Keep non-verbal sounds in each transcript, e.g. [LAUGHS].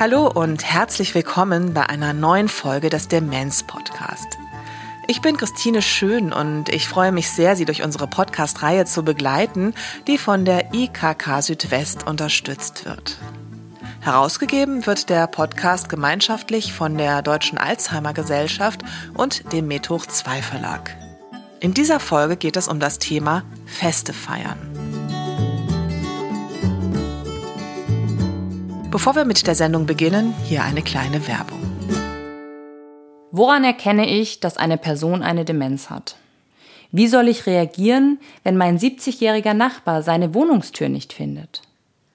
Hallo und herzlich willkommen bei einer neuen Folge des Demenz Podcast. Ich bin Christine Schön und ich freue mich sehr, Sie durch unsere Podcast-Reihe zu begleiten, die von der IKK Südwest unterstützt wird. Herausgegeben wird der Podcast gemeinschaftlich von der Deutschen Alzheimer Gesellschaft und dem Methoch 2 Verlag. In dieser Folge geht es um das Thema Feste feiern. Bevor wir mit der Sendung beginnen, hier eine kleine Werbung. Woran erkenne ich, dass eine Person eine Demenz hat? Wie soll ich reagieren, wenn mein 70-jähriger Nachbar seine Wohnungstür nicht findet?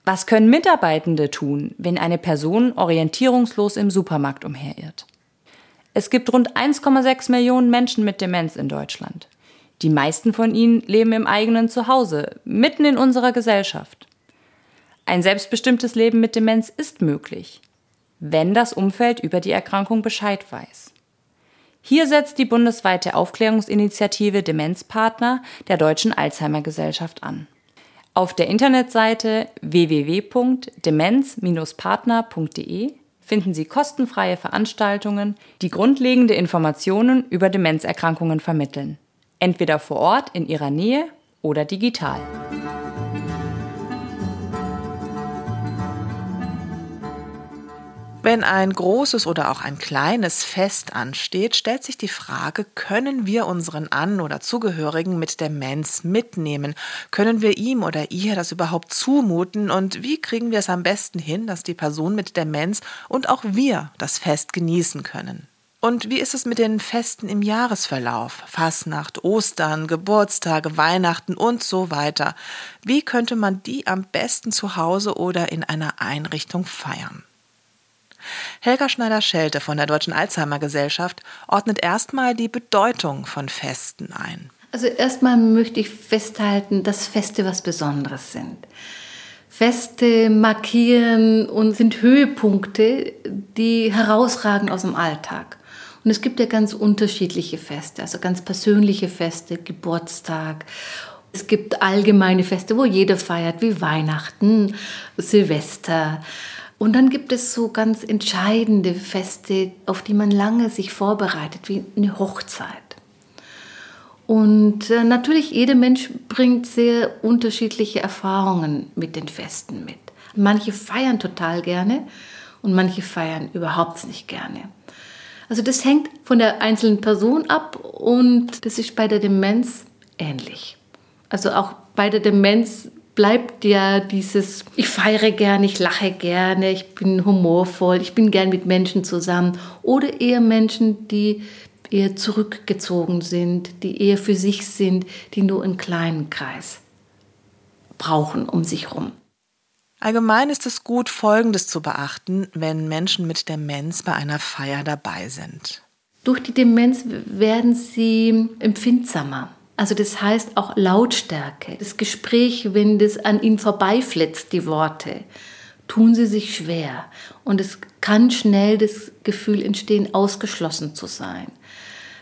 Was können Mitarbeitende tun, wenn eine Person orientierungslos im Supermarkt umherirrt? Es gibt rund 1,6 Millionen Menschen mit Demenz in Deutschland. Die meisten von ihnen leben im eigenen Zuhause, mitten in unserer Gesellschaft. Ein selbstbestimmtes Leben mit Demenz ist möglich, wenn das Umfeld über die Erkrankung Bescheid weiß. Hier setzt die bundesweite Aufklärungsinitiative Demenzpartner der Deutschen Alzheimer Gesellschaft an. Auf der Internetseite www.demenz-partner.de finden Sie kostenfreie Veranstaltungen, die grundlegende Informationen über Demenzerkrankungen vermitteln. Entweder vor Ort in Ihrer Nähe oder digital. Wenn ein großes oder auch ein kleines Fest ansteht, stellt sich die Frage, können wir unseren An- oder Zugehörigen mit Demenz mitnehmen? Können wir ihm oder ihr das überhaupt zumuten? Und wie kriegen wir es am besten hin, dass die Person mit Demenz und auch wir das Fest genießen können? Und wie ist es mit den Festen im Jahresverlauf? Fastnacht, Ostern, Geburtstage, Weihnachten und so weiter. Wie könnte man die am besten zu Hause oder in einer Einrichtung feiern? Helga Schneider-Schelte von der Deutschen Alzheimer Gesellschaft ordnet erstmal die Bedeutung von Festen ein. Also erstmal möchte ich festhalten, dass Feste was Besonderes sind. Feste markieren und sind Höhepunkte, die herausragen aus dem Alltag. Und es gibt ja ganz unterschiedliche Feste, also ganz persönliche Feste, Geburtstag. Es gibt allgemeine Feste, wo jeder feiert, wie Weihnachten, Silvester. Und dann gibt es so ganz entscheidende Feste, auf die man lange sich vorbereitet, wie eine Hochzeit. Und äh, natürlich, jeder Mensch bringt sehr unterschiedliche Erfahrungen mit den Festen mit. Manche feiern total gerne und manche feiern überhaupt nicht gerne. Also das hängt von der einzelnen Person ab und das ist bei der Demenz ähnlich. Also auch bei der Demenz bleibt ja dieses, ich feiere gerne, ich lache gerne, ich bin humorvoll, ich bin gern mit Menschen zusammen. Oder eher Menschen, die eher zurückgezogen sind, die eher für sich sind, die nur einen kleinen Kreis brauchen um sich herum. Allgemein ist es gut, Folgendes zu beachten, wenn Menschen mit Demenz bei einer Feier dabei sind. Durch die Demenz werden sie empfindsamer. Also das heißt auch Lautstärke. Das Gespräch, wenn das an ihnen vorbeiflitzt, die Worte, tun sie sich schwer. Und es kann schnell das Gefühl entstehen, ausgeschlossen zu sein.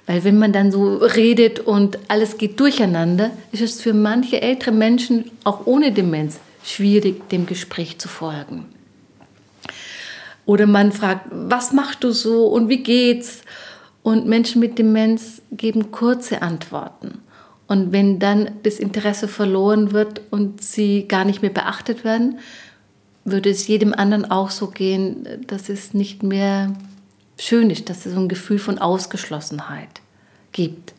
Weil wenn man dann so redet und alles geht durcheinander, ist es für manche ältere Menschen, auch ohne Demenz, schwierig, dem Gespräch zu folgen. Oder man fragt, was machst du so und wie geht's? Und Menschen mit Demenz geben kurze Antworten. Und wenn dann das Interesse verloren wird und sie gar nicht mehr beachtet werden, würde es jedem anderen auch so gehen, dass es nicht mehr schön ist, dass es so ein Gefühl von Ausgeschlossenheit gibt.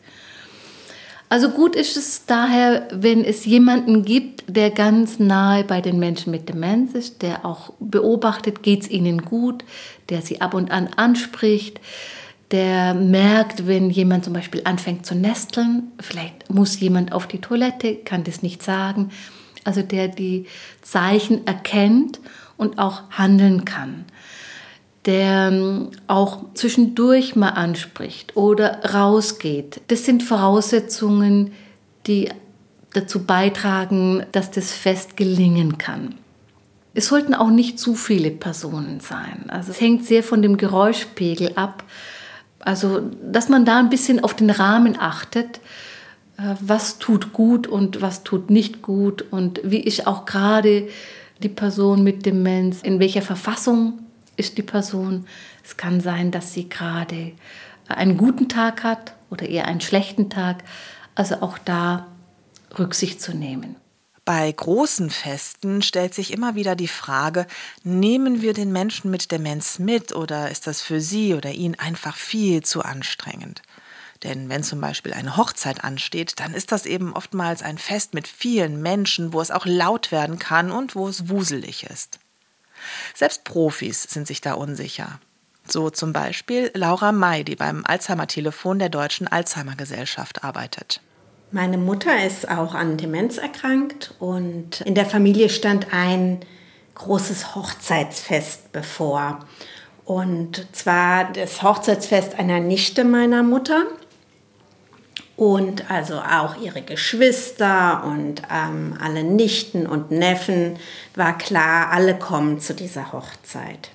Also gut ist es daher, wenn es jemanden gibt, der ganz nahe bei den Menschen mit Demenz ist, der auch beobachtet, geht es ihnen gut, der sie ab und an anspricht, der merkt, wenn jemand zum Beispiel anfängt zu nesteln, vielleicht muss jemand auf die Toilette, kann das nicht sagen. Also der die Zeichen erkennt und auch handeln kann. Der ähm, auch zwischendurch mal anspricht oder rausgeht. Das sind Voraussetzungen, die dazu beitragen, dass das Fest gelingen kann. Es sollten auch nicht zu viele Personen sein. Also es hängt sehr von dem Geräuschpegel ab. Also, dass man da ein bisschen auf den Rahmen achtet, äh, was tut gut und was tut nicht gut und wie ist auch gerade die Person mit Demenz, in welcher Verfassung ist die Person. Es kann sein, dass sie gerade einen guten Tag hat oder eher einen schlechten Tag. Also auch da Rücksicht zu nehmen. Bei großen Festen stellt sich immer wieder die Frage, nehmen wir den Menschen mit Demenz mit oder ist das für sie oder ihn einfach viel zu anstrengend? Denn wenn zum Beispiel eine Hochzeit ansteht, dann ist das eben oftmals ein Fest mit vielen Menschen, wo es auch laut werden kann und wo es wuselig ist. Selbst Profis sind sich da unsicher. So zum Beispiel Laura May, die beim Alzheimer-Telefon der Deutschen Alzheimer-Gesellschaft arbeitet. Meine Mutter ist auch an Demenz erkrankt und in der Familie stand ein großes Hochzeitsfest bevor. Und zwar das Hochzeitsfest einer Nichte meiner Mutter und also auch ihre Geschwister und ähm, alle Nichten und Neffen war klar, alle kommen zu dieser Hochzeit.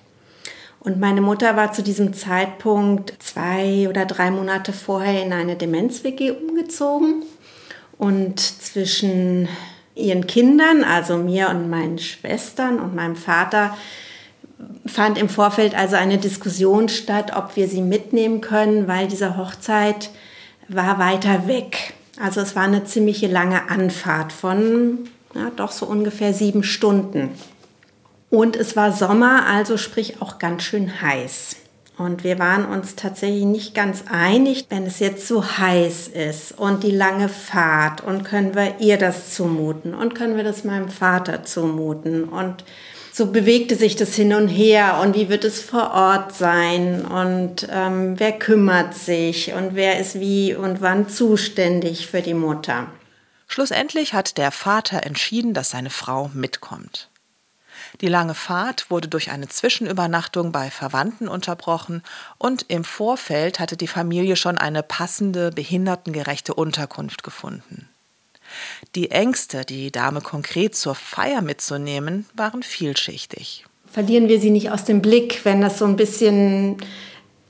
Und meine Mutter war zu diesem Zeitpunkt zwei oder drei Monate vorher in eine Demenz-WG umgezogen und zwischen ihren Kindern, also mir und meinen Schwestern und meinem Vater, fand im Vorfeld also eine Diskussion statt, ob wir sie mitnehmen können, weil diese Hochzeit war weiter weg. Also es war eine ziemlich lange Anfahrt von ja, doch so ungefähr sieben Stunden. Und es war Sommer, also sprich auch ganz schön heiß. Und wir waren uns tatsächlich nicht ganz einig, wenn es jetzt so heiß ist und die lange Fahrt und können wir ihr das zumuten und können wir das meinem Vater zumuten und so bewegte sich das hin und her und wie wird es vor Ort sein und ähm, wer kümmert sich und wer ist wie und wann zuständig für die Mutter. Schlussendlich hat der Vater entschieden, dass seine Frau mitkommt. Die lange Fahrt wurde durch eine Zwischenübernachtung bei Verwandten unterbrochen und im Vorfeld hatte die Familie schon eine passende, behindertengerechte Unterkunft gefunden. Die Ängste, die Dame konkret zur Feier mitzunehmen, waren vielschichtig. Verlieren wir sie nicht aus dem Blick, wenn das so ein bisschen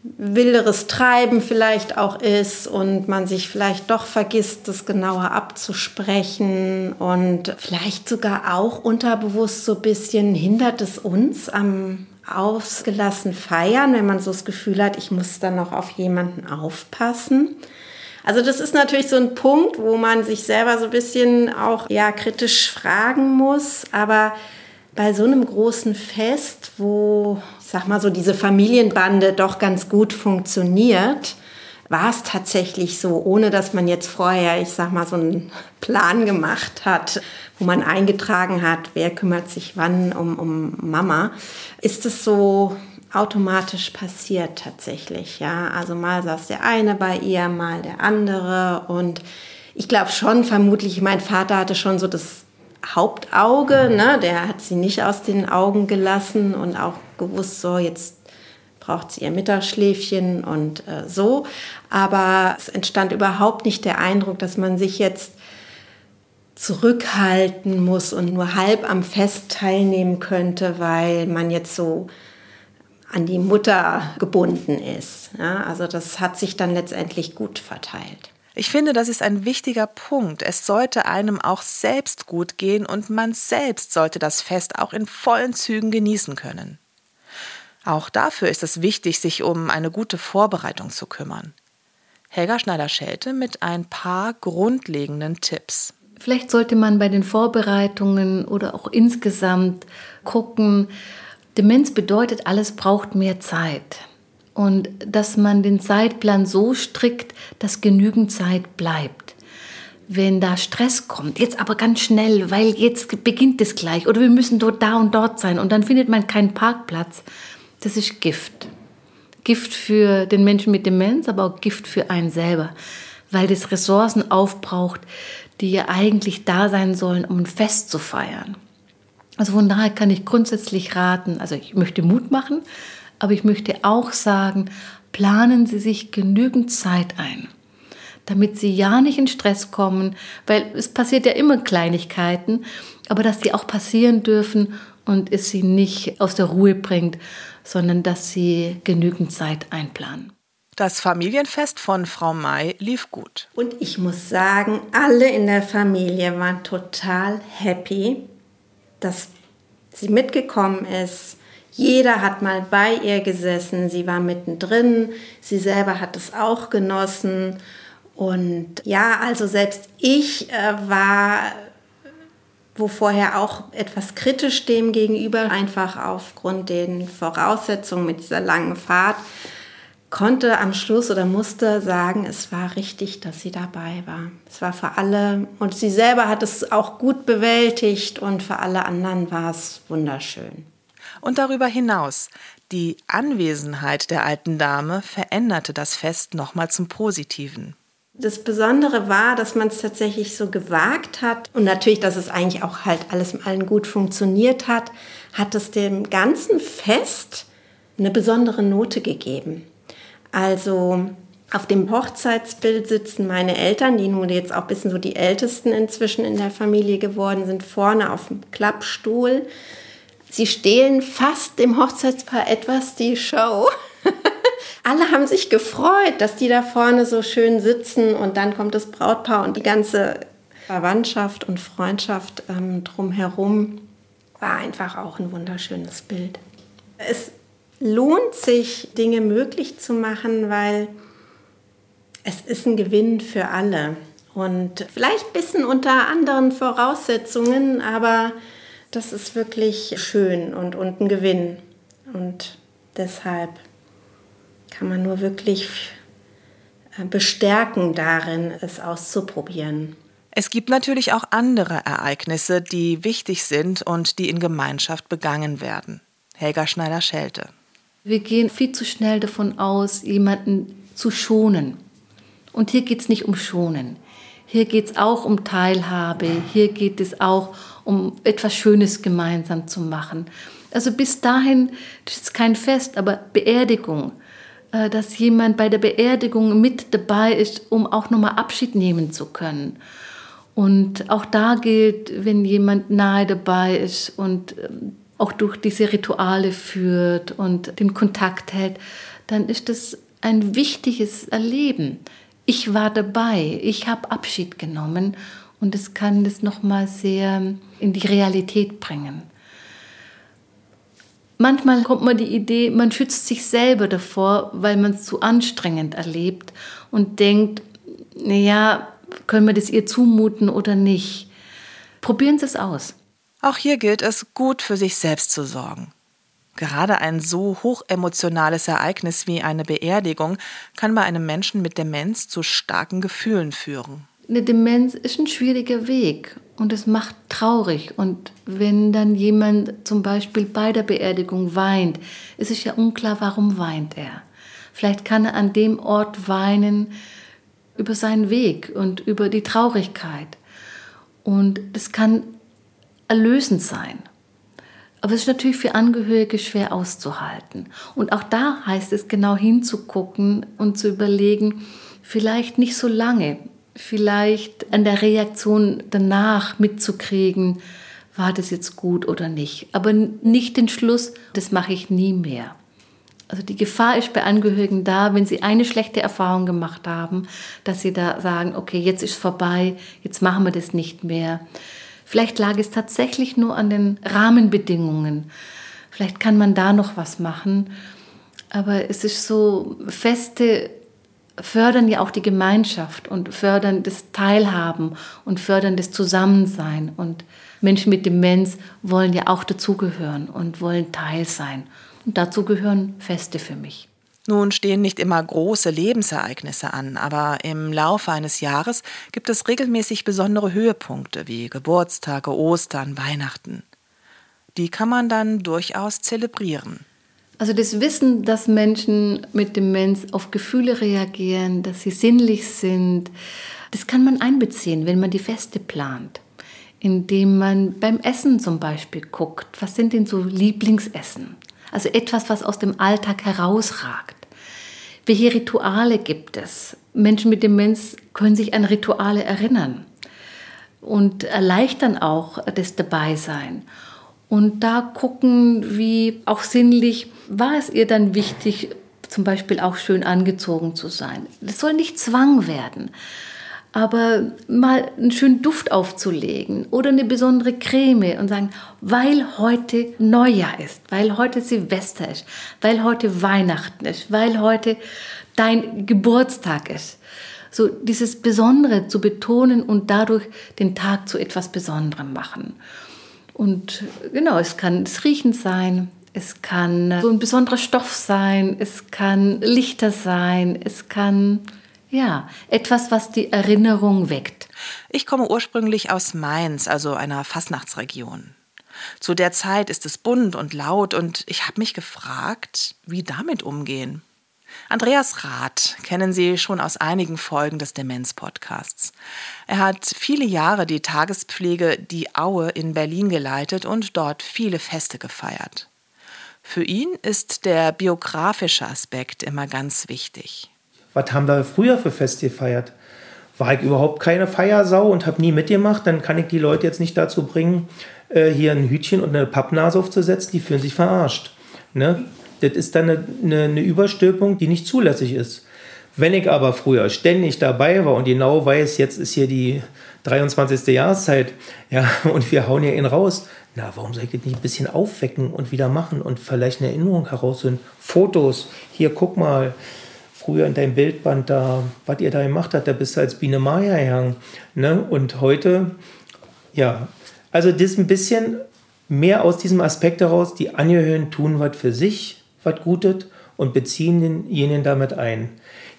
wilderes Treiben vielleicht auch ist und man sich vielleicht doch vergisst, das genauer abzusprechen und vielleicht sogar auch unterbewusst so ein bisschen hindert es uns am ausgelassen feiern, wenn man so das Gefühl hat, ich muss dann noch auf jemanden aufpassen. Also das ist natürlich so ein Punkt, wo man sich selber so ein bisschen auch ja kritisch fragen muss, aber bei so einem großen Fest, wo, sag mal so, diese Familienbande doch ganz gut funktioniert, war es tatsächlich so, ohne dass man jetzt vorher, ich sag mal, so einen Plan gemacht hat, wo man eingetragen hat, wer kümmert sich wann um, um Mama, ist es so automatisch passiert tatsächlich, ja. Also mal saß der eine bei ihr, mal der andere und ich glaube schon, vermutlich, mein Vater hatte schon so das Hauptauge, ne? der hat sie nicht aus den Augen gelassen und auch gewusst, so jetzt braucht sie ihr Mittagsschläfchen und äh, so. Aber es entstand überhaupt nicht der Eindruck, dass man sich jetzt zurückhalten muss und nur halb am Fest teilnehmen könnte, weil man jetzt so an die Mutter gebunden ist. Ja, also das hat sich dann letztendlich gut verteilt. Ich finde, das ist ein wichtiger Punkt. Es sollte einem auch selbst gut gehen und man selbst sollte das Fest auch in vollen Zügen genießen können. Auch dafür ist es wichtig, sich um eine gute Vorbereitung zu kümmern. Helga Schneider-Schelte mit ein paar grundlegenden Tipps. Vielleicht sollte man bei den Vorbereitungen oder auch insgesamt gucken, Demenz bedeutet, alles braucht mehr Zeit und dass man den Zeitplan so strickt, dass genügend Zeit bleibt. Wenn da Stress kommt, jetzt aber ganz schnell, weil jetzt beginnt es gleich oder wir müssen dort da und dort sein und dann findet man keinen Parkplatz, das ist Gift. Gift für den Menschen mit Demenz, aber auch Gift für einen selber, weil das Ressourcen aufbraucht, die ja eigentlich da sein sollen, um ein Fest zu feiern. Also von daher kann ich grundsätzlich raten, also ich möchte Mut machen, aber ich möchte auch sagen, planen Sie sich genügend Zeit ein, damit Sie ja nicht in Stress kommen, weil es passiert ja immer Kleinigkeiten, aber dass die auch passieren dürfen und es Sie nicht aus der Ruhe bringt, sondern dass Sie genügend Zeit einplanen. Das Familienfest von Frau May lief gut. Und ich muss sagen, alle in der Familie waren total happy, dass sie mitgekommen ist, Jeder hat mal bei ihr gesessen, sie war mittendrin, sie selber hat es auch genossen. Und ja, also selbst ich äh, war wo vorher auch etwas kritisch dem gegenüber, einfach aufgrund den Voraussetzungen mit dieser langen Fahrt, konnte am Schluss oder musste sagen, es war richtig, dass sie dabei war. Es war für alle und sie selber hat es auch gut bewältigt und für alle anderen war es wunderschön. Und darüber hinaus, die Anwesenheit der alten Dame veränderte das Fest nochmal zum Positiven. Das Besondere war, dass man es tatsächlich so gewagt hat und natürlich, dass es eigentlich auch halt alles im Allen gut funktioniert hat, hat es dem ganzen Fest eine besondere Note gegeben. Also auf dem Hochzeitsbild sitzen meine Eltern, die nun jetzt auch ein bisschen so die Ältesten inzwischen in der Familie geworden sind, vorne auf dem Klappstuhl. Sie stehlen fast dem Hochzeitspaar etwas die Show. [LAUGHS] alle haben sich gefreut, dass die da vorne so schön sitzen und dann kommt das Brautpaar und die ganze Verwandtschaft und Freundschaft ähm, drumherum. War einfach auch ein wunderschönes Bild. Es lohnt sich, Dinge möglich zu machen, weil es ist ein Gewinn für alle. Und vielleicht ein bisschen unter anderen Voraussetzungen, aber das ist wirklich schön und, und ein Gewinn. Und deshalb kann man nur wirklich äh, bestärken darin, es auszuprobieren. Es gibt natürlich auch andere Ereignisse, die wichtig sind und die in Gemeinschaft begangen werden. Helga Schneider-Schelte. Wir gehen viel zu schnell davon aus, jemanden zu schonen. Und hier geht es nicht um Schonen. Hier geht es auch um Teilhabe. Hier geht es auch um etwas Schönes gemeinsam zu machen. Also bis dahin das ist kein Fest, aber Beerdigung dass jemand bei der Beerdigung mit dabei ist, um auch nochmal Abschied nehmen zu können. Und auch da gilt, wenn jemand nahe dabei ist und ähm, auch durch diese Rituale führt und den Kontakt hält, dann ist das ein wichtiges Erleben. Ich war dabei, ich habe Abschied genommen und es kann das nochmal sehr in die Realität bringen. Manchmal kommt man die Idee, man schützt sich selber davor, weil man es zu anstrengend erlebt und denkt, naja, können wir das ihr zumuten oder nicht. Probieren Sie es aus. Auch hier gilt es, gut für sich selbst zu sorgen. Gerade ein so hochemotionales Ereignis wie eine Beerdigung kann bei einem Menschen mit Demenz zu starken Gefühlen führen. Eine Demenz ist ein schwieriger Weg und es macht traurig. Und wenn dann jemand zum Beispiel bei der Beerdigung weint, ist es ja unklar, warum weint er. Vielleicht kann er an dem Ort weinen über seinen Weg und über die Traurigkeit. Und das kann erlösend sein. Aber es ist natürlich für Angehörige schwer auszuhalten. Und auch da heißt es genau hinzugucken und zu überlegen, vielleicht nicht so lange, vielleicht an der Reaktion danach mitzukriegen, war das jetzt gut oder nicht. Aber nicht den Schluss, das mache ich nie mehr. Also die Gefahr ist bei Angehörigen da, wenn sie eine schlechte Erfahrung gemacht haben, dass sie da sagen, okay, jetzt ist vorbei, jetzt machen wir das nicht mehr. Vielleicht lag es tatsächlich nur an den Rahmenbedingungen. Vielleicht kann man da noch was machen. Aber es ist so feste fördern ja auch die Gemeinschaft und fördern das Teilhaben und fördern das Zusammensein. Und Menschen mit Demenz wollen ja auch dazugehören und wollen Teil sein. Und dazu gehören Feste für mich. Nun stehen nicht immer große Lebensereignisse an, aber im Laufe eines Jahres gibt es regelmäßig besondere Höhepunkte wie Geburtstage, Ostern, Weihnachten. Die kann man dann durchaus zelebrieren. Also das Wissen, dass Menschen mit Demenz auf Gefühle reagieren, dass sie sinnlich sind, das kann man einbeziehen, wenn man die Feste plant. Indem man beim Essen zum Beispiel guckt, was sind denn so Lieblingsessen? Also etwas, was aus dem Alltag herausragt. Welche Rituale gibt es? Menschen mit Demenz können sich an Rituale erinnern und erleichtern auch das Dabeisein. Und da gucken, wie auch sinnlich war es ihr dann wichtig, zum Beispiel auch schön angezogen zu sein. Das soll nicht Zwang werden. aber mal einen schönen Duft aufzulegen oder eine besondere Creme und sagen, weil heute Neujahr ist, weil heute Silvester ist, weil heute Weihnachten ist, weil heute dein Geburtstag ist. So dieses Besondere zu betonen und dadurch den Tag zu etwas Besonderem machen. Und genau, es kann das Riechen sein, es kann so ein besonderer Stoff sein, es kann Lichter sein, es kann ja, etwas, was die Erinnerung weckt. Ich komme ursprünglich aus Mainz, also einer Fastnachtsregion. Zu der Zeit ist es bunt und laut und ich habe mich gefragt, wie damit umgehen. Andreas Rath kennen Sie schon aus einigen Folgen des Demenz-Podcasts. Er hat viele Jahre die Tagespflege Die Aue in Berlin geleitet und dort viele Feste gefeiert. Für ihn ist der biografische Aspekt immer ganz wichtig was haben wir früher für Fest gefeiert? War ich überhaupt keine Feiersau und habe nie mitgemacht, dann kann ich die Leute jetzt nicht dazu bringen, äh, hier ein Hütchen und eine Pappnase aufzusetzen, die fühlen sich verarscht. Ne? Das ist dann eine, eine, Überstülpung, die nicht zulässig ist. Wenn ich aber früher ständig dabei war und genau weiß, jetzt ist hier die 23. Jahreszeit, ja, [LAUGHS] und wir hauen hier ihn raus, na, warum soll ich das nicht ein bisschen aufwecken und wieder machen und vielleicht eine Erinnerung herausholen? Fotos, hier, guck mal, früher in deinem Bildband da, was ihr da gemacht habt, da bist du als Biene Maya gegangen. Ne? Und heute, ja, also das ein bisschen mehr aus diesem Aspekt heraus, die Angehörigen tun was für sich, was Gutes und beziehen denjenigen damit ein.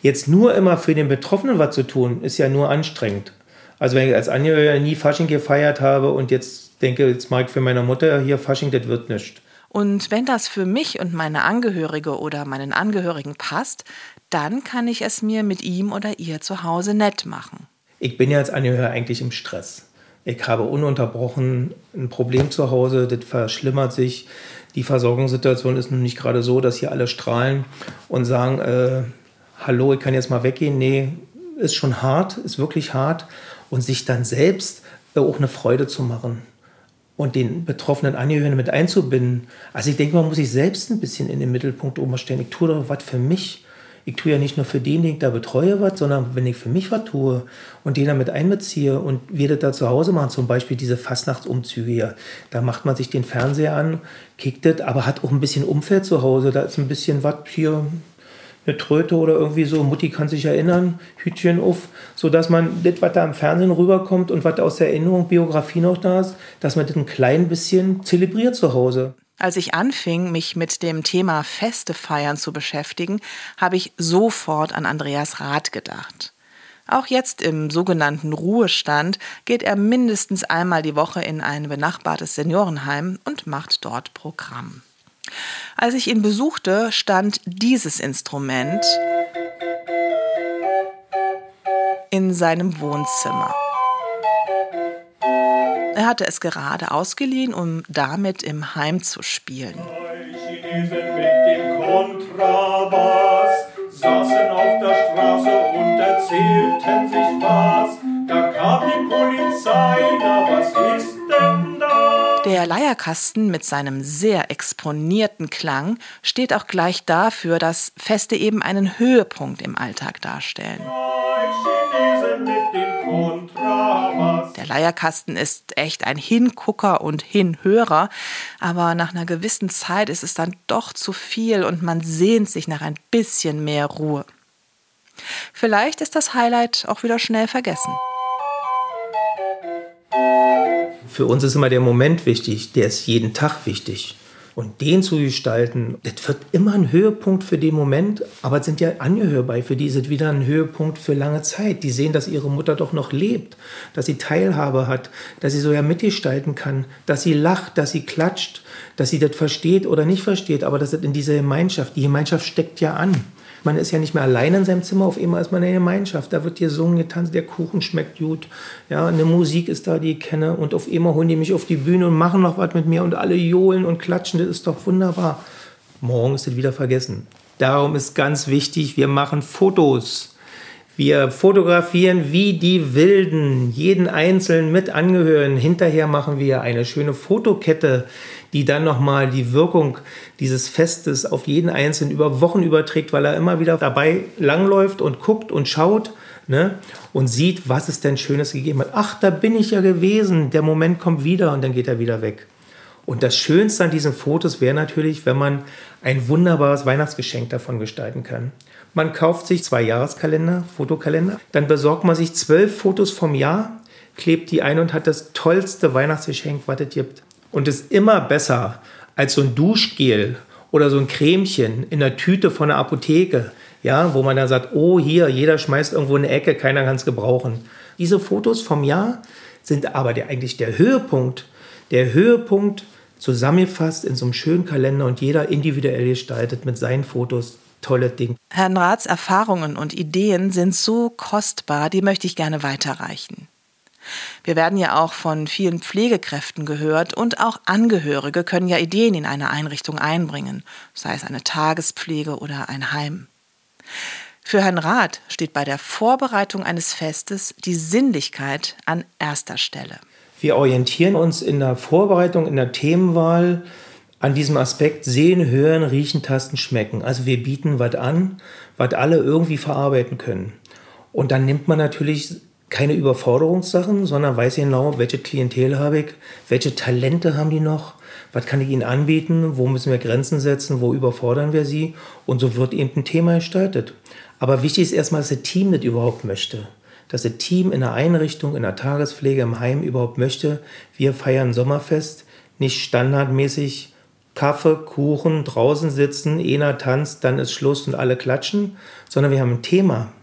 Jetzt nur immer für den Betroffenen was zu tun, ist ja nur anstrengend. Also wenn ich als Angehöriger nie Fasching gefeiert habe und jetzt denke, jetzt mag ich für meine Mutter hier Fasching, das wird nicht. Und wenn das für mich und meine Angehörige oder meinen Angehörigen passt, dann kann ich es mir mit ihm oder ihr zu Hause nett machen. Ich bin ja als Angehöriger eigentlich im Stress. Ich habe ununterbrochen ein Problem zu Hause, das verschlimmert sich. Die Versorgungssituation ist nun nicht gerade so, dass hier alle strahlen und sagen, äh, hallo, ich kann jetzt mal weggehen. Nee, ist schon hart, ist wirklich hart. Und sich dann selbst auch eine Freude zu machen und den betroffenen Angehörigen mit einzubinden. Also ich denke, man muss sich selbst ein bisschen in den Mittelpunkt oben stellen. Ich tue doch was für mich ich tue ja nicht nur für den, den ich da betreue, was, sondern wenn ich für mich was tue und den damit einbeziehe und wir das da zu Hause machen, zum Beispiel diese Fastnachtsumzüge hier, da macht man sich den Fernseher an, kickt das, aber hat auch ein bisschen Umfeld zu Hause, da ist ein bisschen was hier, eine Tröte oder irgendwie so, Mutti kann sich erinnern, Hütchen auf, sodass man das, was da im Fernsehen rüberkommt und was aus der Erinnerung, Biografie noch da ist, dass man das ein klein bisschen zelebriert zu Hause. Als ich anfing, mich mit dem Thema Feste feiern zu beschäftigen, habe ich sofort an Andreas Rath gedacht. Auch jetzt im sogenannten Ruhestand geht er mindestens einmal die Woche in ein benachbartes Seniorenheim und macht dort Programm. Als ich ihn besuchte, stand dieses Instrument in seinem Wohnzimmer. Er hatte es gerade ausgeliehen, um damit im Heim zu spielen. Chinesen mit dem Kontrabass saßen auf der Straße und erzählten sich was. Da kam die Polizei, was ist denn da? Der Leierkasten mit seinem sehr exponierten Klang steht auch gleich dafür, dass Feste eben einen Höhepunkt im Alltag darstellen. Kontrabass der Leierkasten ist echt ein Hingucker und Hinhörer, aber nach einer gewissen Zeit ist es dann doch zu viel und man sehnt sich nach ein bisschen mehr Ruhe. Vielleicht ist das Highlight auch wieder schnell vergessen. Für uns ist immer der Moment wichtig, der ist jeden Tag wichtig. Und den zu gestalten, das wird immer ein Höhepunkt für den Moment, aber es sind ja Angehörige, für die ist es wieder ein Höhepunkt für lange Zeit. Die sehen, dass ihre Mutter doch noch lebt, dass sie Teilhabe hat, dass sie so ja mitgestalten kann, dass sie lacht, dass sie klatscht, dass sie das versteht oder nicht versteht, aber dass das in dieser Gemeinschaft, die Gemeinschaft steckt ja an. Man ist ja nicht mehr allein in seinem Zimmer, auf einmal ist man in der Gemeinschaft. Da wird gesungen, getanzt, der Kuchen schmeckt gut. Ja, eine Musik ist da, die ich kenne. Und auf einmal holen die mich auf die Bühne und machen noch was mit mir und alle johlen und klatschen. Das ist doch wunderbar. Morgen ist es wieder vergessen. Darum ist ganz wichtig, wir machen Fotos. Wir fotografieren wie die Wilden, jeden Einzelnen mit angehören. Hinterher machen wir eine schöne Fotokette, die dann nochmal die Wirkung dieses Festes auf jeden Einzelnen über Wochen überträgt, weil er immer wieder dabei langläuft und guckt und schaut ne? und sieht, was es denn Schönes gegeben hat. Ach, da bin ich ja gewesen, der Moment kommt wieder und dann geht er wieder weg. Und das Schönste an diesen Fotos wäre natürlich, wenn man ein wunderbares Weihnachtsgeschenk davon gestalten kann. Man kauft sich zwei Jahreskalender, Fotokalender, dann besorgt man sich zwölf Fotos vom Jahr, klebt die ein und hat das tollste Weihnachtsgeschenk, was es gibt. Und ist immer besser als so ein Duschgel oder so ein Cremchen in der Tüte von der Apotheke, ja, wo man dann sagt, oh hier, jeder schmeißt irgendwo eine Ecke, keiner kann es gebrauchen. Diese Fotos vom Jahr sind aber der, eigentlich der Höhepunkt, der Höhepunkt zusammengefasst in so einem schönen Kalender und jeder individuell gestaltet mit seinen Fotos. Tolle Ding. Herrn Raths Erfahrungen und Ideen sind so kostbar, die möchte ich gerne weiterreichen. Wir werden ja auch von vielen Pflegekräften gehört und auch Angehörige können ja Ideen in eine Einrichtung einbringen, sei es eine Tagespflege oder ein Heim. Für Herrn Rath steht bei der Vorbereitung eines Festes die Sinnlichkeit an erster Stelle. Wir orientieren uns in der Vorbereitung, in der Themenwahl an diesem Aspekt sehen, hören, riechen, tasten, schmecken. Also wir bieten was an, was alle irgendwie verarbeiten können. Und dann nimmt man natürlich keine Überforderungssachen, sondern weiß genau, welche Klientel habe ich, welche Talente haben die noch, was kann ich ihnen anbieten, wo müssen wir Grenzen setzen, wo überfordern wir sie. Und so wird eben ein Thema gestaltet. Aber wichtig ist erstmal, dass das Team das überhaupt möchte dass das Team in der Einrichtung, in der Tagespflege, im Heim überhaupt möchte, wir feiern Sommerfest, nicht standardmäßig Kaffee, Kuchen, draußen sitzen, einer tanzt, dann ist Schluss und alle klatschen, sondern wir haben ein Thema.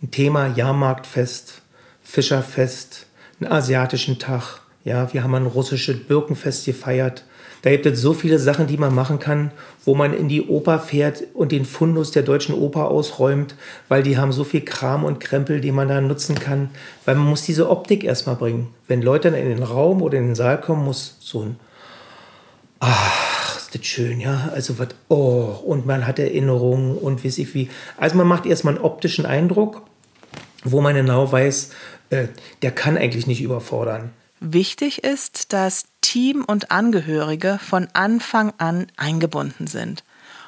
Ein Thema Jahrmarktfest, Fischerfest, einen asiatischen Tag. Ja, wir haben ein russisches Birkenfest gefeiert. Da gibt es so viele Sachen, die man machen kann, wo man in die Oper fährt und den Fundus der deutschen Oper ausräumt, weil die haben so viel Kram und Krempel, die man da nutzen kann. Weil man muss diese Optik erstmal bringen. Wenn Leute dann in den Raum oder in den Saal kommen, muss so ein Ach, ist das schön, ja. Also was, oh, und man hat Erinnerungen und weiß ich wie. Also man macht erstmal einen optischen Eindruck, wo man genau weiß, äh, der kann eigentlich nicht überfordern. Wichtig ist, dass Team und Angehörige von Anfang an eingebunden sind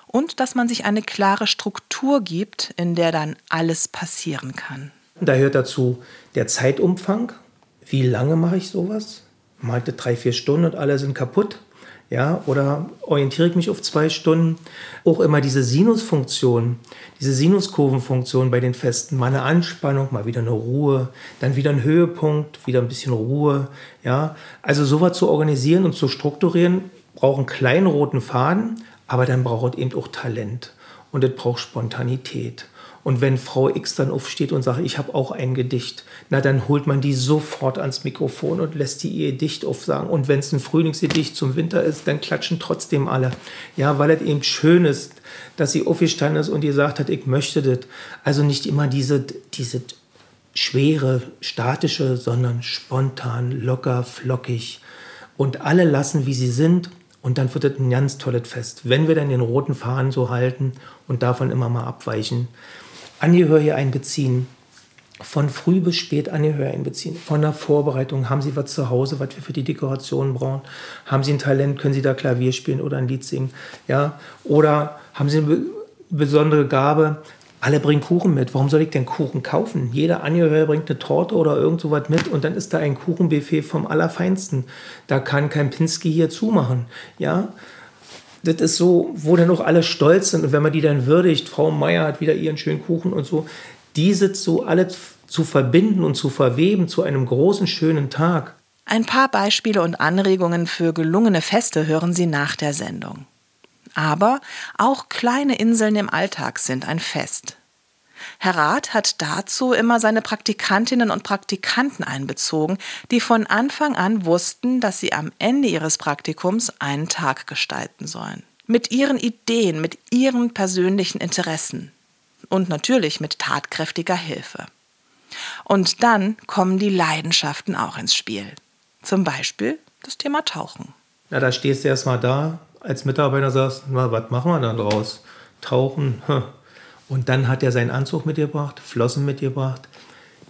und dass man sich eine klare Struktur gibt, in der dann alles passieren kann. Da hört dazu der Zeitumfang. Wie lange mache ich sowas? Malte drei, vier Stunden und alle sind kaputt. Ja, oder orientiere ich mich auf zwei Stunden? Auch immer diese Sinusfunktion, diese Sinuskurvenfunktion bei den Festen. Mal eine Anspannung, mal wieder eine Ruhe, dann wieder ein Höhepunkt, wieder ein bisschen Ruhe. Ja, also sowas zu organisieren und zu strukturieren, braucht einen kleinen roten Faden, aber dann braucht es eben auch Talent und es braucht Spontanität. Und wenn Frau X dann aufsteht und sagt, ich habe auch ein Gedicht, na dann holt man die sofort ans Mikrofon und lässt die ihr Gedicht aufsagen. Und wenn es ein Frühlingsgedicht zum Winter ist, dann klatschen trotzdem alle. Ja, weil es eben schön ist, dass sie aufgestanden ist und gesagt hat, ich möchte das. Also nicht immer diese, diese schwere, statische, sondern spontan, locker, flockig. Und alle lassen, wie sie sind. Und dann wird es ein ganz tolles Fest, wenn wir dann den roten Faden so halten und davon immer mal abweichen. Angehörige einbeziehen, von früh bis spät Angehörige einbeziehen. Von der Vorbereitung, haben Sie was zu Hause, was wir für die Dekoration brauchen? Haben Sie ein Talent, können Sie da Klavier spielen oder ein Lied singen? Ja? Oder haben Sie eine besondere Gabe? Alle bringen Kuchen mit. Warum soll ich denn Kuchen kaufen? Jeder Angehörige bringt eine Torte oder irgend sowas mit und dann ist da ein Kuchenbuffet vom Allerfeinsten. Da kann kein Pinski hier zumachen. Ja? Das ist so, wo dann auch alle stolz sind und wenn man die dann würdigt, Frau Meier hat wieder ihren schönen Kuchen und so, diese so alle zu verbinden und zu verweben zu einem großen, schönen Tag. Ein paar Beispiele und Anregungen für gelungene Feste hören Sie nach der Sendung. Aber auch kleine Inseln im Alltag sind ein Fest. Herr Rath hat dazu immer seine Praktikantinnen und Praktikanten einbezogen, die von Anfang an wussten, dass sie am Ende ihres Praktikums einen Tag gestalten sollen. Mit ihren Ideen, mit ihren persönlichen Interessen und natürlich mit tatkräftiger Hilfe. Und dann kommen die Leidenschaften auch ins Spiel. Zum Beispiel das Thema Tauchen. Na, da stehst du erstmal da als Mitarbeiter sagst, na, was machen wir dann draus? Tauchen, hm, und dann hat er seinen Anzug mitgebracht, Flossen mitgebracht,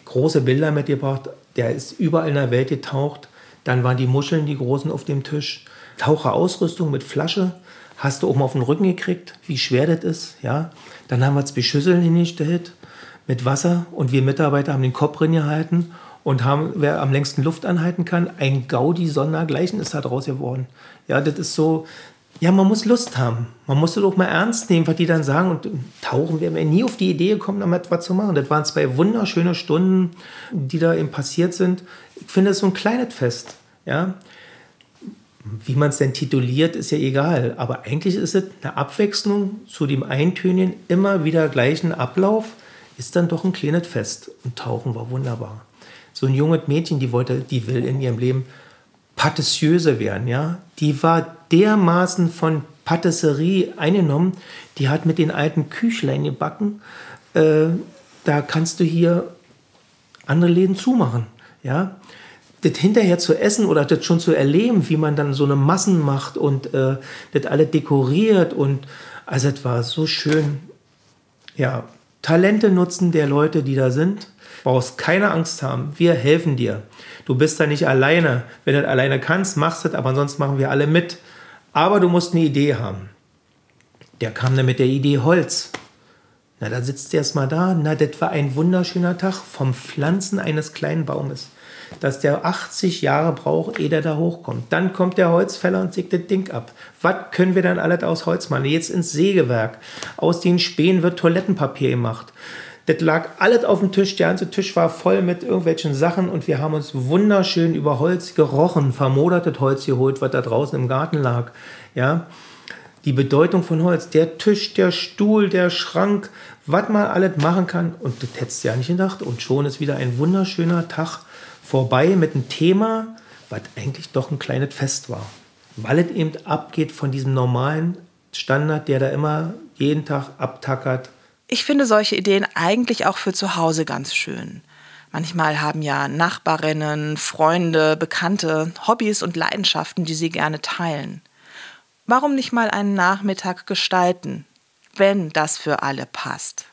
große Bilder mitgebracht. Der ist überall in der Welt getaucht. Dann waren die Muscheln, die großen, auf dem Tisch. Taucherausrüstung mit Flasche. Hast du oben auf den Rücken gekriegt, wie schwer das ist. Ja? Dann haben wir zwei Schüsseln hingestellt mit Wasser und wir Mitarbeiter haben den Kopf drin gehalten und haben, wer am längsten Luft anhalten kann, ein Gaudi sondergleichen ist da draus geworden. Ja, das ist so, ja, man muss Lust haben. Man muss das auch mal ernst nehmen, was die dann sagen. Und tauchen wären wir nie auf die Idee gekommen, damit etwas zu machen. Das waren zwei wunderschöne Stunden, die da eben passiert sind. Ich finde es so ein kleines Fest. Ja, wie man es denn tituliert, ist ja egal. Aber eigentlich ist es eine Abwechslung zu dem Eintönigen, immer wieder gleichen Ablauf, ist dann doch ein kleines Fest. Und Tauchen war wunderbar. So ein junges Mädchen, die wollte, die will in ihrem Leben Patissiöse werden, ja. Die war dermaßen von Patisserie eingenommen, die hat mit den alten Küchlein gebacken. Äh, da kannst du hier andere Läden zumachen, ja das hinterher zu essen oder das schon zu erleben, wie man dann so eine Massen macht und äh, das alle dekoriert und also das war so schön. Ja, Talente nutzen der Leute, die da sind. Brauchst keine Angst haben. Wir helfen dir. Du bist da nicht alleine. Wenn du das alleine kannst, machst du das, aber sonst machen wir alle mit. Aber du musst eine Idee haben. Der kam dann mit der Idee Holz. Na, da sitzt er erstmal da. Na, das war ein wunderschöner Tag vom Pflanzen eines kleinen Baumes dass der 80 Jahre braucht, ehe der da hochkommt. Dann kommt der Holzfäller und sägt das Ding ab. Was können wir dann alles aus Holz machen? Jetzt ins Sägewerk. Aus den Spänen wird Toilettenpapier gemacht. Das lag alles auf dem Tisch. Der ganze Tisch war voll mit irgendwelchen Sachen und wir haben uns wunderschön über Holz gerochen, vermodertes Holz geholt, was da draußen im Garten lag. Ja, die Bedeutung von Holz, der Tisch, der Stuhl, der Schrank, was man alles machen kann. Und das hättest du ja nicht gedacht. Und schon ist wieder ein wunderschöner Tag vorbei mit einem Thema, was eigentlich doch ein kleines Fest war. Weil es eben abgeht von diesem normalen Standard, der da immer jeden Tag abtackert. Ich finde solche Ideen eigentlich auch für zu Hause ganz schön. Manchmal haben ja Nachbarinnen, Freunde, Bekannte Hobbys und Leidenschaften, die sie gerne teilen. Warum nicht mal einen Nachmittag gestalten, wenn das für alle passt?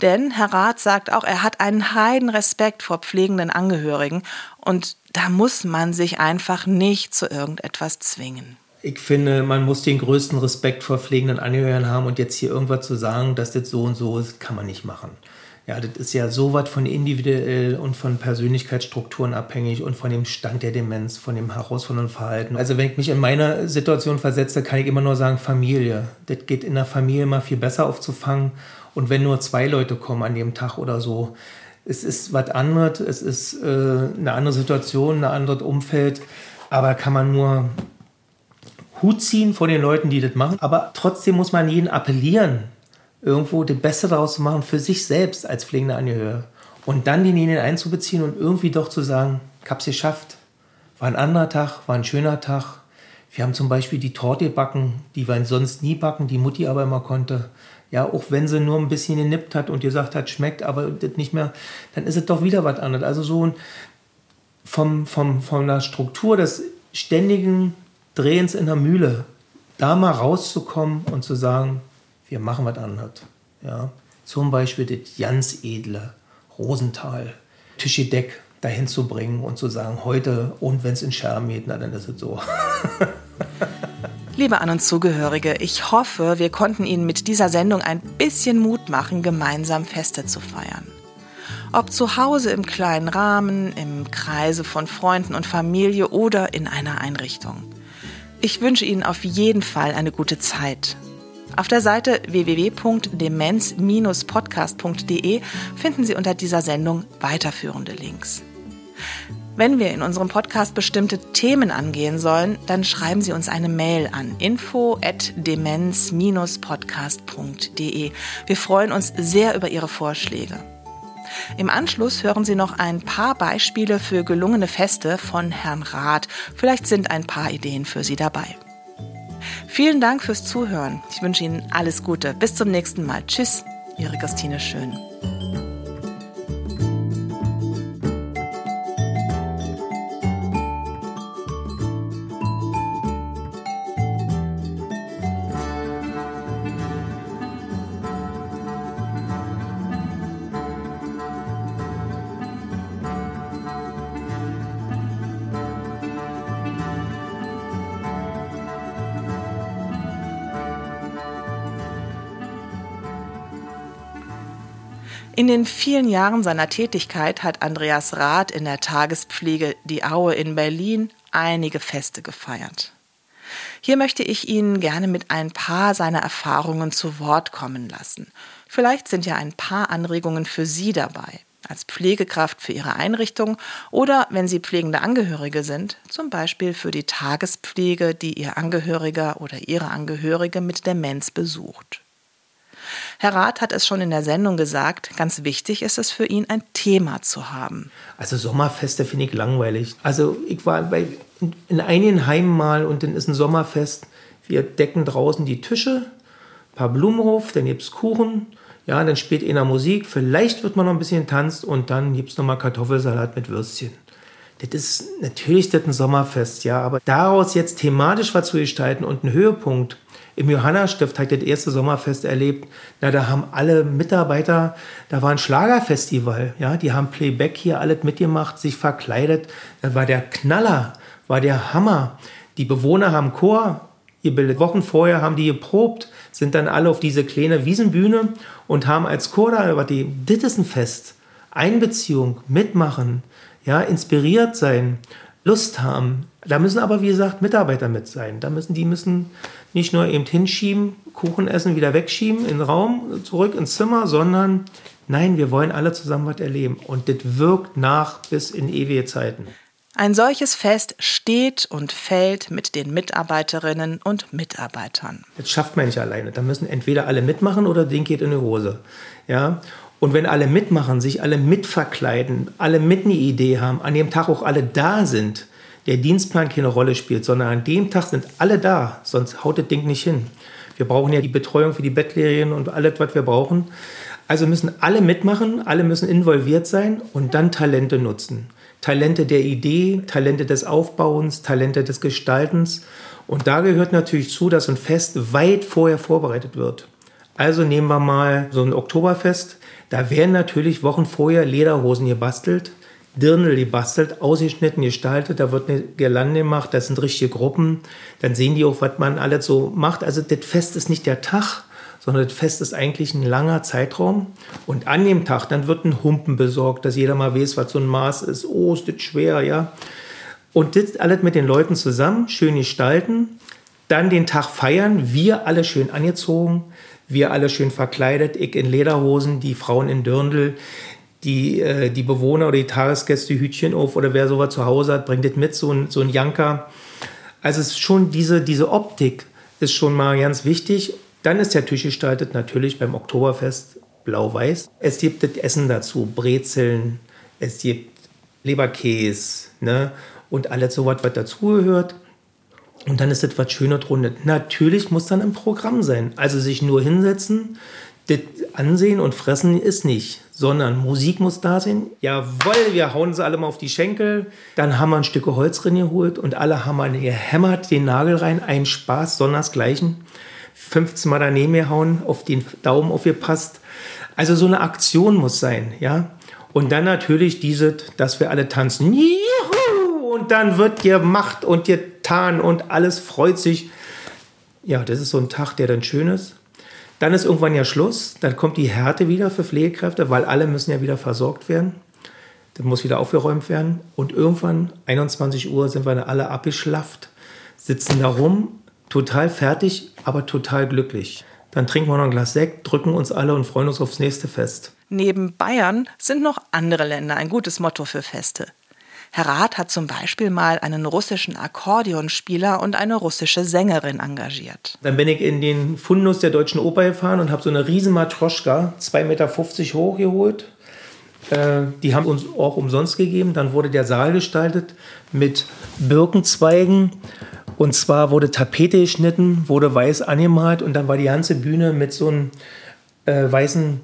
Denn Herr Rath sagt auch, er hat einen heiden Respekt vor pflegenden Angehörigen und da muss man sich einfach nicht zu irgendetwas zwingen. Ich finde, man muss den größten Respekt vor pflegenden Angehörigen haben und jetzt hier irgendwas zu sagen, dass das so und so ist, kann man nicht machen. Ja, das ist ja so was von individuell und von Persönlichkeitsstrukturen abhängig und von dem Stand der Demenz, von dem herausfordernden Verhalten. Also wenn ich mich in meine Situation versetze, kann ich immer nur sagen, Familie. Das geht in der Familie immer viel besser aufzufangen und wenn nur zwei Leute kommen an dem Tag oder so, es ist was anderes, es ist äh, eine andere Situation, ein anderes Umfeld, aber kann man nur Hut ziehen vor den Leuten, die das machen. Aber trotzdem muss man jeden appellieren, irgendwo das Beste daraus zu machen für sich selbst als pflegender Angehöriger. Und dann denjenigen einzubeziehen und irgendwie doch zu sagen, ich hab's geschafft. War ein anderer Tag, war ein schöner Tag. Wir haben zum Beispiel die Torte backen, die wir sonst nie backen, die Mutti aber immer konnte. Ja, auch wenn sie nur ein bisschen genippt hat und gesagt hat, schmeckt, aber das nicht mehr, dann ist es doch wieder was anderes. Also so ein, vom, vom, von der Struktur des ständigen Drehens in der Mühle, da mal rauszukommen und zu sagen, wir machen was anderes. Ja, zum Beispiel das ganz edle Rosental, Tischedeck dahin zu bringen und zu sagen, heute und wenn es in Scherben geht, na dann ist es so. Liebe An- und Zugehörige, ich hoffe, wir konnten Ihnen mit dieser Sendung ein bisschen Mut machen, gemeinsam Feste zu feiern. Ob zu Hause im kleinen Rahmen, im Kreise von Freunden und Familie oder in einer Einrichtung. Ich wünsche Ihnen auf jeden Fall eine gute Zeit. Auf der Seite www.demenz-podcast.de finden Sie unter dieser Sendung weiterführende Links. Wenn wir in unserem Podcast bestimmte Themen angehen sollen, dann schreiben Sie uns eine Mail an info@demenz-podcast.de. Wir freuen uns sehr über Ihre Vorschläge. Im Anschluss hören Sie noch ein paar Beispiele für gelungene Feste von Herrn Rath. Vielleicht sind ein paar Ideen für Sie dabei. Vielen Dank fürs Zuhören. Ich wünsche Ihnen alles Gute. Bis zum nächsten Mal. Tschüss, Ihre Christine Schön. In den vielen Jahren seiner Tätigkeit hat Andreas Rath in der Tagespflege Die Aue in Berlin einige Feste gefeiert. Hier möchte ich Ihnen gerne mit ein paar seiner Erfahrungen zu Wort kommen lassen. Vielleicht sind ja ein paar Anregungen für Sie dabei, als Pflegekraft für Ihre Einrichtung oder wenn Sie pflegende Angehörige sind, zum Beispiel für die Tagespflege, die Ihr Angehöriger oder Ihre Angehörige mit Demenz besucht. Herr Rath hat es schon in der Sendung gesagt, ganz wichtig ist es für ihn, ein Thema zu haben. Also Sommerfeste finde ich langweilig. Also ich war bei, in einigen Heimen mal und dann ist ein Sommerfest. Wir decken draußen die Tische, ein paar Blumen drauf, dann gibt es Kuchen. Ja, dann spielt einer Musik, vielleicht wird man noch ein bisschen tanzt und dann gibt es nochmal Kartoffelsalat mit Würstchen. Das ist natürlich das ein Sommerfest, ja, aber daraus jetzt thematisch was zu gestalten und einen Höhepunkt im Johanna-Stift habe ich das erste Sommerfest erlebt. Na, da haben alle Mitarbeiter, da war ein Schlagerfestival, ja, die haben Playback hier alles mitgemacht, sich verkleidet. Da war der Knaller, war der Hammer. Die Bewohner haben Chor gebildet. Wochen vorher haben die geprobt, sind dann alle auf diese kleine Wiesenbühne und haben als Chor da, die, das ist ein Fest. Einbeziehung, mitmachen, ja, inspiriert sein, Lust haben. Da müssen aber, wie gesagt, Mitarbeiter mit sein. Da müssen, die müssen nicht nur eben hinschieben, Kuchen essen, wieder wegschieben, in den Raum, zurück ins Zimmer, sondern nein, wir wollen alle zusammen was erleben. Und das wirkt nach bis in ewige Zeiten. Ein solches Fest steht und fällt mit den Mitarbeiterinnen und Mitarbeitern. Das schafft man nicht alleine. Da müssen entweder alle mitmachen oder den geht in die Hose. Ja? Und wenn alle mitmachen, sich alle mitverkleiden, alle mit eine Idee haben, an dem Tag auch alle da sind, der Dienstplan keine Rolle spielt, sondern an dem Tag sind alle da, sonst haut das Ding nicht hin. Wir brauchen ja die Betreuung für die Bettlerien und alles, was wir brauchen. Also müssen alle mitmachen, alle müssen involviert sein und dann Talente nutzen. Talente der Idee, Talente des Aufbauens, Talente des Gestaltens. Und da gehört natürlich zu, dass ein Fest weit vorher vorbereitet wird. Also nehmen wir mal so ein Oktoberfest. Da werden natürlich Wochen vorher Lederhosen gebastelt. Dirndl gebastelt, ausgeschnitten, gestaltet, da wird eine Girlande gemacht, das sind richtige Gruppen, dann sehen die auch, was man alles so macht. Also das Fest ist nicht der Tag, sondern das Fest ist eigentlich ein langer Zeitraum. Und an dem Tag, dann wird ein Humpen besorgt, dass jeder mal weiß, was so ein Maß ist. Oh, ist das schwer, ja. Und das alles mit den Leuten zusammen, schön gestalten, dann den Tag feiern, wir alle schön angezogen, wir alle schön verkleidet, ich in Lederhosen, die Frauen in Dirndl, die, äh, die Bewohner oder die Tagesgäste Hütchen auf oder wer sowas zu Hause hat, bringt das mit, so ein, so ein Janker. Also es ist schon diese, diese Optik ist schon mal ganz wichtig. Dann ist der Tisch gestaltet natürlich beim Oktoberfest blau-weiß. Es gibt das Essen dazu, Brezeln, es gibt Leberkäse ne? und alles sowas, was dazugehört. Und dann ist das was Schönes drunter. Natürlich muss dann ein Programm sein. Also sich nur hinsetzen, das Ansehen und Fressen ist nicht, sondern Musik muss da sein. Jawohl, wir hauen sie alle mal auf die Schenkel. Dann haben wir ein Stück Holz drin geholt und alle haben mal gehämmert den Nagel rein. Ein Spaß, sondersgleichen. 15 Mal daneben gehauen, auf den Daumen aufgepasst. Also so eine Aktion muss sein, ja. Und dann natürlich diese, dass wir alle tanzen. Juhu! Und dann wird gemacht und getan und alles freut sich. Ja, das ist so ein Tag, der dann schön ist. Dann ist irgendwann ja Schluss, dann kommt die Härte wieder für Pflegekräfte, weil alle müssen ja wieder versorgt werden. Dann muss wieder aufgeräumt werden. Und irgendwann, 21 Uhr, sind wir dann alle abgeschlafft, sitzen da rum, total fertig, aber total glücklich. Dann trinken wir noch ein Glas Sekt, drücken uns alle und freuen uns aufs nächste Fest. Neben Bayern sind noch andere Länder ein gutes Motto für Feste. Herr Rath hat zum Beispiel mal einen russischen Akkordeonspieler und eine russische Sängerin engagiert. Dann bin ich in den Fundus der Deutschen Oper gefahren und habe so eine riesen Matroschka, 2,50 Meter hoch geholt. Äh, die haben uns auch umsonst gegeben. Dann wurde der Saal gestaltet mit Birkenzweigen. Und zwar wurde Tapete geschnitten, wurde weiß angemalt und dann war die ganze Bühne mit so einem äh, weißen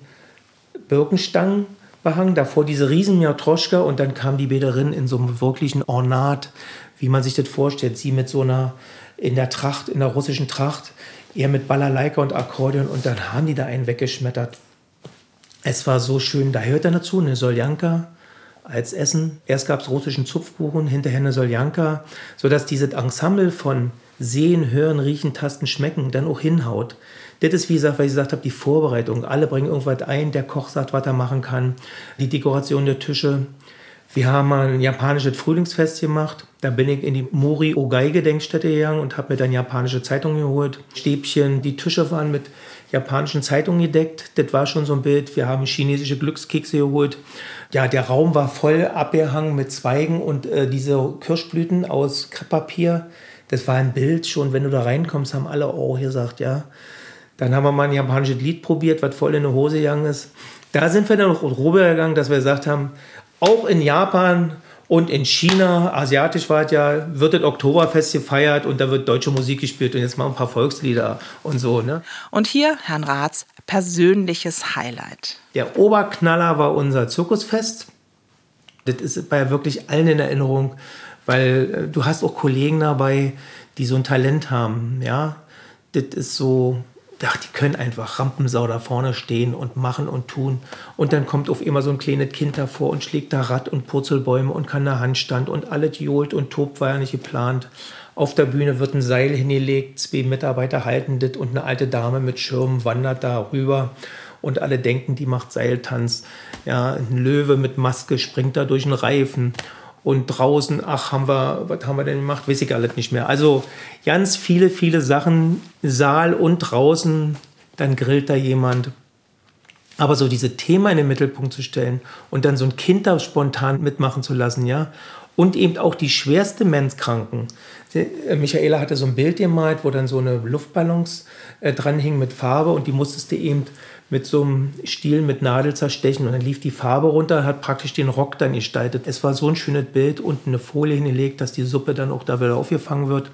Birkenstangen behangen, davor diese riesen Miatroschka und dann kam die Bäderin in so einem wirklichen Ornat, wie man sich das vorstellt. Sie mit so einer, in der Tracht, in der russischen Tracht, eher mit Balalaika und Akkordeon und dann haben die da einen weggeschmettert. Es war so schön, da hört dann dazu eine Soljanka als Essen. Erst gab es russischen Zupfkuchen, hinterher eine Soljanka, sodass dieses Ensemble von sehen, hören, riechen, tasten, schmecken, dann auch hinhaut. Das ist, wie gesagt, weil ich gesagt habe, die Vorbereitung. Alle bringen irgendwas ein, der Koch sagt, was er machen kann. Die Dekoration der Tische. Wir haben mal ein japanisches Frühlingsfest gemacht. Da bin ich in die Mori Ogai Gedenkstätte gegangen und habe mir dann japanische Zeitungen geholt. Stäbchen, die Tische waren mit japanischen Zeitungen gedeckt. Das war schon so ein Bild. Wir haben chinesische Glückskekse geholt. Ja, der Raum war voll abgehangen mit Zweigen und äh, diese Kirschblüten aus Krepppapier. Das war ein Bild schon. Wenn du da reinkommst, haben alle oh gesagt, ja. Dann haben wir mal ein japanisches Lied probiert, was voll in die Hose gegangen ist. Da sind wir dann noch rübergegangen, dass wir gesagt haben, auch in Japan und in China, asiatisch war es ja, wird das Oktoberfest gefeiert und da wird deutsche Musik gespielt und jetzt mal ein paar Volkslieder und so. Ne? Und hier, Herrn Raths, persönliches Highlight. Der Oberknaller war unser Zirkusfest. Das ist bei wirklich allen in Erinnerung, weil äh, du hast auch Kollegen dabei, die so ein Talent haben. Ja, das ist so, ach, die können einfach Rampensau da vorne stehen und machen und tun. Und dann kommt auf immer so ein kleines Kind davor und schlägt da Rad und Purzelbäume und kann da Handstand und alles johlt und tobt, war ja nicht geplant. Auf der Bühne wird ein Seil hingelegt, zwei Mitarbeiter halten das und eine alte Dame mit Schirm wandert da rüber und alle denken, die macht Seiltanz. Ja, ein Löwe mit Maske springt da durch einen Reifen und draußen, ach, haben wir, was haben wir denn gemacht? Weiß ich alles nicht mehr. Also ganz viele, viele Sachen, Saal und draußen, dann grillt da jemand. Aber so diese Thema in den Mittelpunkt zu stellen und dann so ein Kind da spontan mitmachen zu lassen, ja. Und eben auch die schwerste Menskranken. Äh, Michaela hatte so ein Bild gemalt, wo dann so eine Luftballons äh, dran hing mit Farbe und die musstest du eben mit so einem Stiel mit Nadel zerstechen und dann lief die Farbe runter, hat praktisch den Rock dann gestaltet. Es war so ein schönes Bild, unten eine Folie hingelegt, dass die Suppe dann auch da wieder aufgefangen wird.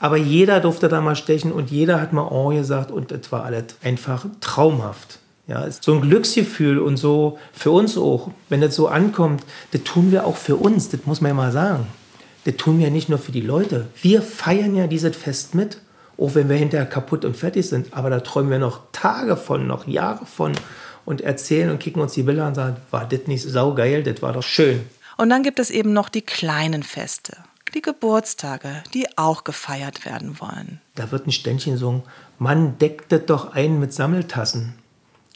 Aber jeder durfte da mal stechen und jeder hat mal Oh gesagt und es war alles einfach traumhaft. Ja, so ein Glücksgefühl und so für uns auch, wenn das so ankommt, das tun wir auch für uns, das muss man ja mal sagen. Das tun wir nicht nur für die Leute. Wir feiern ja dieses Fest mit auch wenn wir hinterher kaputt und fertig sind, aber da träumen wir noch Tage von, noch Jahre von und erzählen und kicken uns die Bilder an und sagen, war das nicht saugeil, das war doch schön. Und dann gibt es eben noch die kleinen Feste, die Geburtstage, die auch gefeiert werden wollen. Da wird ein Ständchen gesungen, man deckt das doch ein mit Sammeltassen.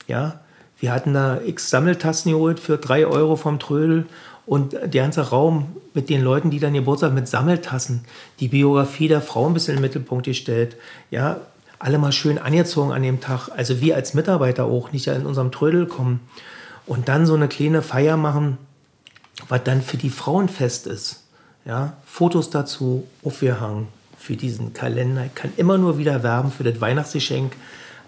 Ja, wir hatten da x Sammeltassen geholt für drei Euro vom Trödel und der ganze Raum mit den Leuten, die dann Geburtstag mit Sammeltassen, die Biografie der Frau ein bisschen in den Mittelpunkt gestellt. Ja, alle mal schön angezogen an dem Tag. Also wir als Mitarbeiter auch, nicht in unserem Trödel kommen. Und dann so eine kleine Feier machen, was dann für die Frauen fest ist. Ja, Fotos dazu aufgehangen für diesen Kalender. Ich kann immer nur wieder werben für das Weihnachtsgeschenk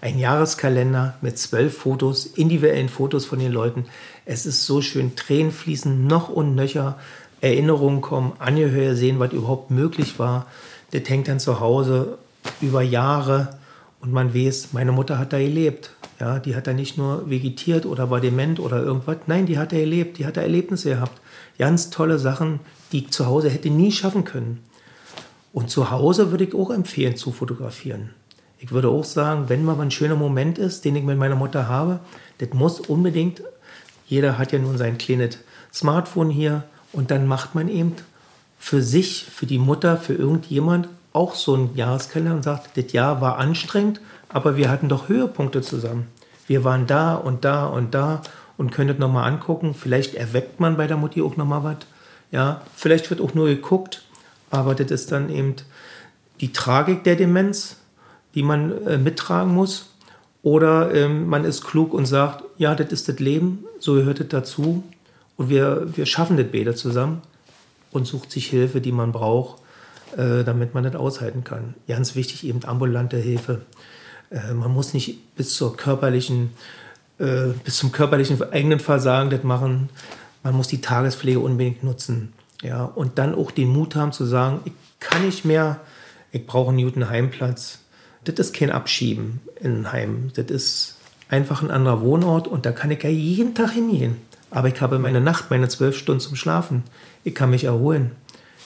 ein Jahreskalender mit zwölf Fotos, individuellen Fotos von den Leuten. Es ist so schön, Tränen fließen noch und nöcher, Erinnerungen kommen, Angehörige sehen, was überhaupt möglich war. Das hängt dann zu Hause über Jahre und man weiß, meine Mutter hat da gelebt. Ja, die hat da nicht nur vegetiert oder war dement oder irgendwas. Nein, die hat da gelebt, die hat da Erlebnisse gehabt. Ganz tolle Sachen, die ich zu Hause hätte nie schaffen können. Und zu Hause würde ich auch empfehlen zu fotografieren. Ich würde auch sagen, wenn mal ein schöner Moment ist, den ich mit meiner Mutter habe, das muss unbedingt, jeder hat ja nun sein kleines Smartphone hier und dann macht man eben für sich, für die Mutter, für irgendjemand auch so einen Jahreskalender und sagt, das Jahr war anstrengend, aber wir hatten doch Höhepunkte zusammen. Wir waren da und da und da und das nochmal angucken. Vielleicht erweckt man bei der Mutti auch nochmal was. Ja, vielleicht wird auch nur geguckt, aber das ist dann eben die Tragik der Demenz, die man äh, mittragen muss. Oder ähm, man ist klug und sagt, ja, das ist das Leben, so gehört es dazu. Und wir, wir schaffen das beide zusammen und sucht sich Hilfe, die man braucht, äh, damit man das aushalten kann. Ganz wichtig, eben ambulante Hilfe. Äh, man muss nicht bis zur körperlichen, äh, bis zum körperlichen eigenen Versagen das machen. Man muss die Tagespflege unbedingt nutzen. Ja, und dann auch den Mut haben zu sagen, ich kann nicht mehr, ich brauche einen Newton Heimplatz das ist kein Abschieben in ein Heim. Das ist einfach ein anderer Wohnort und da kann ich ja jeden Tag hingehen. Aber ich habe meine Nacht, meine zwölf Stunden zum Schlafen. Ich kann mich erholen.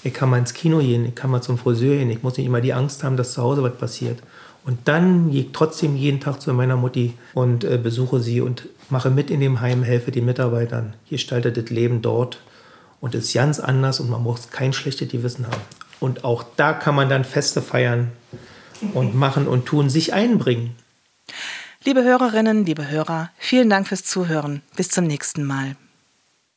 Ich kann mal ins Kino gehen, ich kann mal zum Friseur gehen. Ich muss nicht immer die Angst haben, dass zu Hause was passiert. Und dann gehe ich trotzdem jeden Tag zu meiner Mutti und äh, besuche sie und mache mit in dem Heim, helfe den Mitarbeitern, gestalte das Leben dort und ist ganz anders und man muss kein schlechtes Gewissen haben. Und auch da kann man dann Feste feiern und machen und tun, sich einbringen. Liebe Hörerinnen, liebe Hörer, vielen Dank fürs Zuhören. Bis zum nächsten Mal.